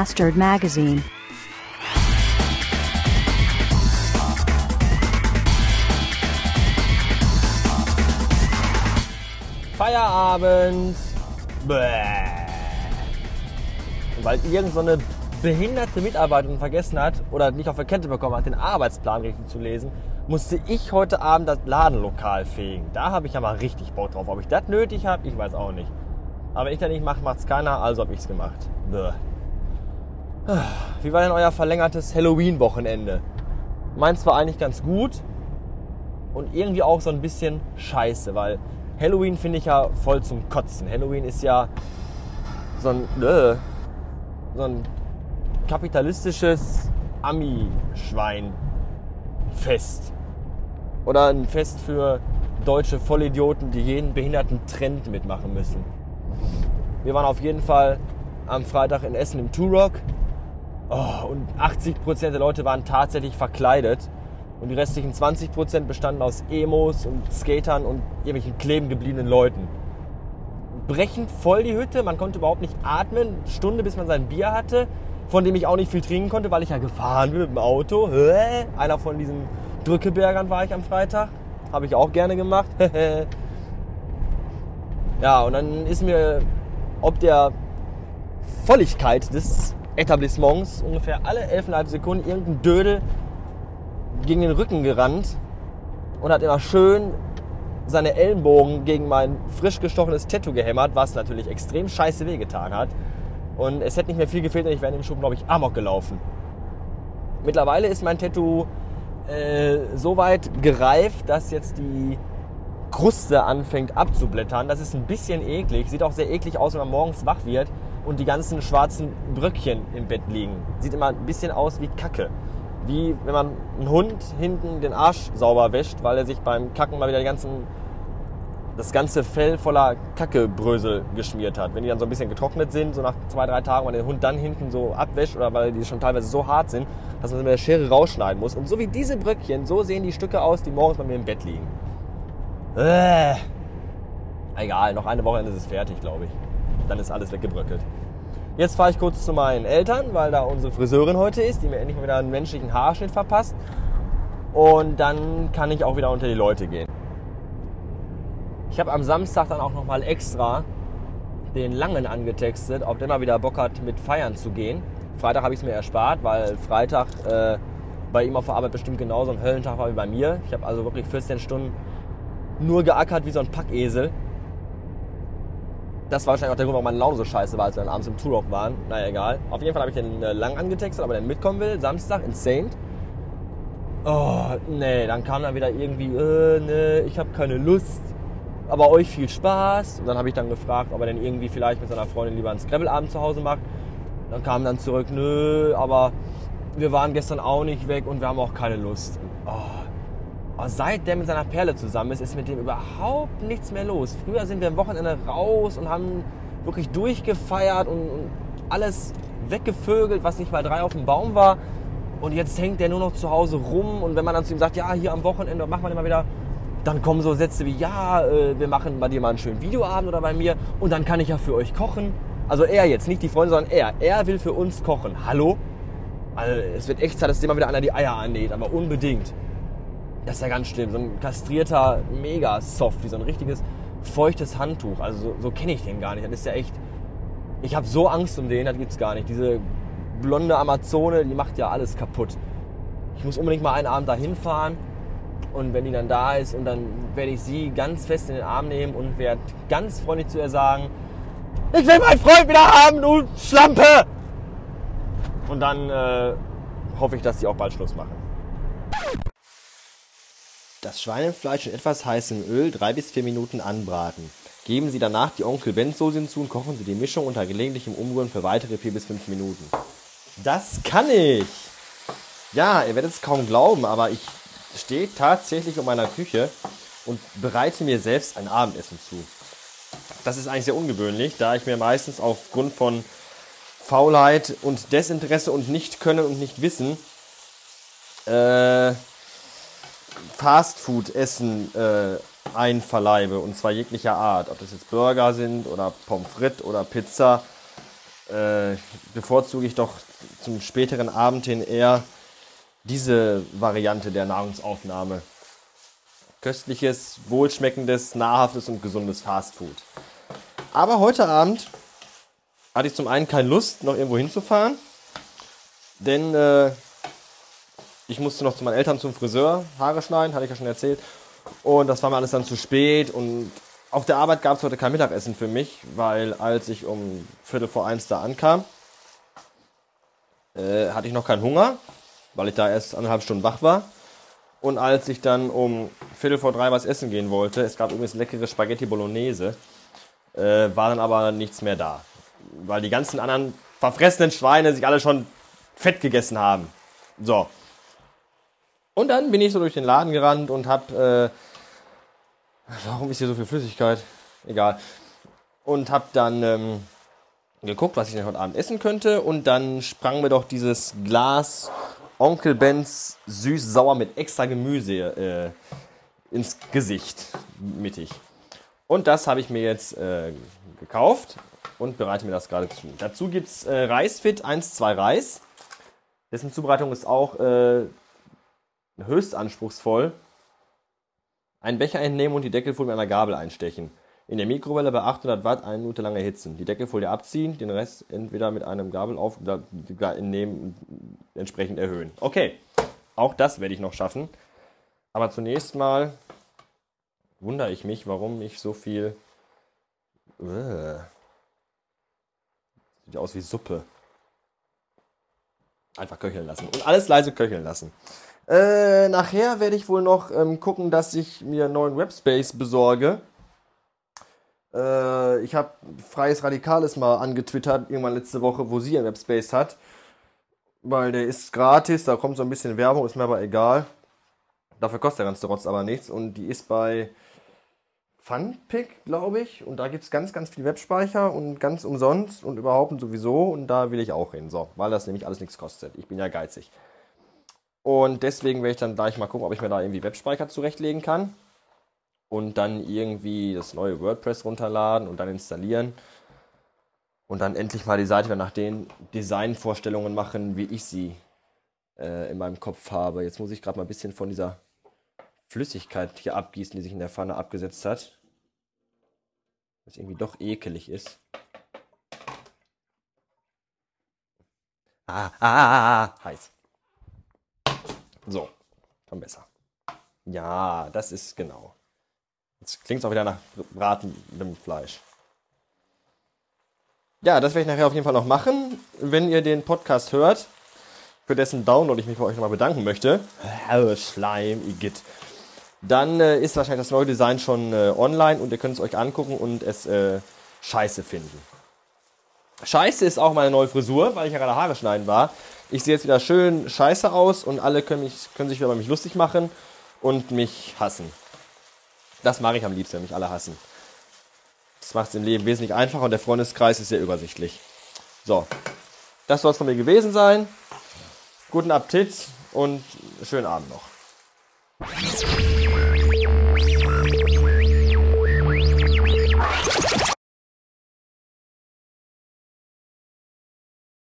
Bastard Magazine. Feierabend. Bäh. Weil irgend so eine behinderte Mitarbeiterin vergessen hat oder nicht auf der Kette bekommen hat, den Arbeitsplan richtig zu lesen, musste ich heute Abend das Ladenlokal fegen. Da habe ich ja mal richtig Bock drauf. Ob ich das nötig habe, ich weiß auch nicht. Aber wenn ich das nicht mache, macht es keiner, also habe ich es gemacht. Bäh. Wie war denn euer verlängertes Halloween-Wochenende? Meins war eigentlich ganz gut und irgendwie auch so ein bisschen scheiße, weil Halloween finde ich ja voll zum Kotzen. Halloween ist ja so ein, äh, so ein kapitalistisches Ami-Schwein-Fest. Oder ein Fest für deutsche Vollidioten, die jeden behinderten Trend mitmachen müssen. Wir waren auf jeden Fall am Freitag in Essen im Turok. Oh, und 80% der Leute waren tatsächlich verkleidet. Und die restlichen 20% bestanden aus Emos und Skatern und irgendwelchen kleben gebliebenen Leuten. Brechend voll die Hütte, man konnte überhaupt nicht atmen. Stunde bis man sein Bier hatte, von dem ich auch nicht viel trinken konnte, weil ich ja gefahren bin mit dem Auto. Einer von diesen Drückebergern war ich am Freitag. Habe ich auch gerne gemacht. ja, und dann ist mir ob der Volligkeit des Etablissements ungefähr alle 11,5 Sekunden irgendein Dödel gegen den Rücken gerannt und hat immer schön seine Ellenbogen gegen mein frisch gestochenes Tattoo gehämmert, was natürlich extrem scheiße wehgetan hat. Und es hätte nicht mehr viel gefehlt und ich wäre in dem Schub, glaube ich, amok gelaufen. Mittlerweile ist mein Tattoo äh, so weit gereift, dass jetzt die Kruste anfängt abzublättern. Das ist ein bisschen eklig. Sieht auch sehr eklig aus, wenn man morgens wach wird und die ganzen schwarzen Bröckchen im Bett liegen. Sieht immer ein bisschen aus wie Kacke. Wie wenn man einen Hund hinten den Arsch sauber wäscht, weil er sich beim Kacken mal wieder die ganzen, das ganze Fell voller Kackebrösel geschmiert hat. Wenn die dann so ein bisschen getrocknet sind, so nach zwei, drei Tagen, man den Hund dann hinten so abwäscht oder weil die schon teilweise so hart sind, dass man mit der Schere rausschneiden muss. Und so wie diese Bröckchen, so sehen die Stücke aus, die morgens bei mir im Bett liegen. Äh. Egal, noch eine Woche ist es fertig, glaube ich. Dann ist alles weggebröckelt. Jetzt fahre ich kurz zu meinen Eltern, weil da unsere Friseurin heute ist, die mir endlich mal wieder einen menschlichen Haarschnitt verpasst. Und dann kann ich auch wieder unter die Leute gehen. Ich habe am Samstag dann auch nochmal extra den Langen angetextet, ob der mal wieder Bock hat, mit feiern zu gehen. Freitag habe ich es mir erspart, weil Freitag äh, bei ihm auf der Arbeit bestimmt genauso ein Höllentag war wie bei mir. Ich habe also wirklich 14 Stunden nur geackert wie so ein Packesel. Das war wahrscheinlich auch der Grund, warum meine Laune so scheiße war, als wir dann abends im Turok waren. Naja, egal. Auf jeden Fall habe ich den äh, lang angetextet, aber der mitkommen will. Samstag in Saint. Oh, nee, dann kam dann wieder irgendwie, äh, nee, ich habe keine Lust. Aber euch viel Spaß. Und dann habe ich dann gefragt, ob er denn irgendwie vielleicht mit seiner Freundin lieber einen Scrabble-Abend zu Hause macht. Dann kam dann zurück, nö, aber wir waren gestern auch nicht weg und wir haben auch keine Lust. Oh, aber seit der mit seiner Perle zusammen ist, ist mit dem überhaupt nichts mehr los. Früher sind wir am Wochenende raus und haben wirklich durchgefeiert und, alles weggevögelt, was nicht mal drei auf dem Baum war. Und jetzt hängt der nur noch zu Hause rum. Und wenn man dann zu ihm sagt, ja, hier am Wochenende machen wir immer wieder, dann kommen so Sätze wie, ja, äh, wir machen bei dir mal einen schönen Videoabend oder bei mir und dann kann ich ja für euch kochen. Also er jetzt, nicht die Freunde, sondern er. Er will für uns kochen. Hallo? Also es wird echt Zeit, dass dem mal wieder einer die Eier annäht, aber unbedingt. Das ist ja ganz schlimm. So ein kastrierter Mega-Soft, wie so ein richtiges feuchtes Handtuch. Also so, so kenne ich den gar nicht. Das ist ja echt. Ich habe so Angst um den, das gibt's gar nicht. Diese blonde Amazone, die macht ja alles kaputt. Ich muss unbedingt mal einen Abend dahin fahren und wenn die dann da ist und dann werde ich sie ganz fest in den Arm nehmen und werde ganz freundlich zu ihr sagen, ich will meinen Freund wieder haben, du Schlampe! Und dann äh, hoffe ich, dass sie auch bald Schluss machen. Das Schweinefleisch in etwas heißem Öl drei bis vier Minuten anbraten. Geben Sie danach die Onkel Benz Soße hinzu und kochen Sie die Mischung unter gelegentlichem Umrühren für weitere vier bis fünf Minuten. Das kann ich! Ja, ihr werdet es kaum glauben, aber ich stehe tatsächlich in meiner Küche und bereite mir selbst ein Abendessen zu. Das ist eigentlich sehr ungewöhnlich, da ich mir meistens aufgrund von Faulheit und Desinteresse und Nicht-Können und Nicht-Wissen äh, Fastfood-Essen äh, einverleibe und zwar jeglicher Art. Ob das jetzt Burger sind oder Pommes frites oder Pizza. äh, bevorzuge ich doch zum späteren Abend hin eher diese Variante der Nahrungsaufnahme. Köstliches, wohlschmeckendes, nahrhaftes und gesundes Fastfood. Aber heute Abend hatte ich zum einen keine Lust, noch irgendwo hinzufahren, denn äh, ich musste noch zu meinen Eltern zum Friseur Haare schneiden, hatte ich ja schon erzählt. Und das war mir alles dann zu spät und auf der Arbeit gab es heute kein Mittagessen für mich, weil als ich um Viertel vor eins da ankam, äh, hatte ich noch keinen Hunger, weil ich da erst anderthalb Stunden wach war. Und als ich dann um Viertel vor drei was essen gehen wollte, es gab übrigens leckere Spaghetti Bolognese, äh, war dann aber nichts mehr da. Weil die ganzen anderen verfressenen Schweine sich alle schon fett gegessen haben. So. Und dann bin ich so durch den Laden gerannt und hab äh, Warum ist hier so viel Flüssigkeit? Egal. Und hab dann ähm, geguckt, was ich denn heute Abend essen könnte. Und dann sprang mir doch dieses Glas Onkel Bens süß-sauer mit extra Gemüse äh, ins Gesicht mittig. Und das habe ich mir jetzt äh, gekauft und bereite mir das gerade zu. Dazu gibt es äh, Reisfit 1-2 Reis. Dessen Zubereitung ist auch äh, höchst anspruchsvoll. Einen Becher entnehmen und die Deckelfolie mit einer Gabel einstechen. In der Mikrowelle bei 800 Watt eine Minute lang erhitzen. Die Deckelfolie abziehen, den Rest entweder mit einem Gabel auf oder entnehmen entsprechend erhöhen. Okay, auch das werde ich noch schaffen. Aber zunächst mal wundere ich mich, warum ich so viel. Uh, sieht aus wie Suppe. Einfach köcheln lassen. Und alles leise köcheln lassen. Äh, nachher werde ich wohl noch ähm, gucken, dass ich mir einen neuen Webspace besorge. Äh, ich habe Freies Radikales mal angetwittert, irgendwann letzte Woche, wo sie einen Webspace hat. Weil der ist gratis, da kommt so ein bisschen Werbung, ist mir aber egal. Dafür kostet der ganze Rotz aber nichts. Und die ist bei Funpick, glaube ich. Und da gibt es ganz, ganz viel Webspeicher und ganz umsonst und überhaupt sowieso. Und da will ich auch hin. So, weil das nämlich alles nichts kostet. Ich bin ja geizig. Und deswegen werde ich dann gleich mal gucken, ob ich mir da irgendwie Webspeicher zurechtlegen kann. Und dann irgendwie das neue WordPress runterladen und dann installieren. Und dann endlich mal die Seite wieder nach den Designvorstellungen machen, wie ich sie äh, in meinem Kopf habe. Jetzt muss ich gerade mal ein bisschen von dieser Flüssigkeit hier abgießen, die sich in der Pfanne abgesetzt hat. Was irgendwie doch ekelig ist. Ah, ah, ah, ah, ah heiß. So, schon besser. Ja, das ist genau. Jetzt klingt es auch wieder nach bratendem Fleisch. Ja, das werde ich nachher auf jeden Fall noch machen. Wenn ihr den Podcast hört, für dessen Download ich mich bei euch nochmal bedanken möchte, Schleim, Igitt, dann äh, ist wahrscheinlich das neue Design schon äh, online und ihr könnt es euch angucken und es äh, scheiße finden. Scheiße ist auch meine neue Frisur, weil ich ja gerade Haare schneiden war. Ich sehe jetzt wieder schön scheiße aus und alle können, mich, können sich wieder über mich lustig machen und mich hassen. Das mache ich am liebsten, wenn mich alle hassen. Das macht es im Leben wesentlich einfacher und der Freundeskreis ist sehr übersichtlich. So, das soll es von mir gewesen sein. Guten Appetit und schönen Abend noch.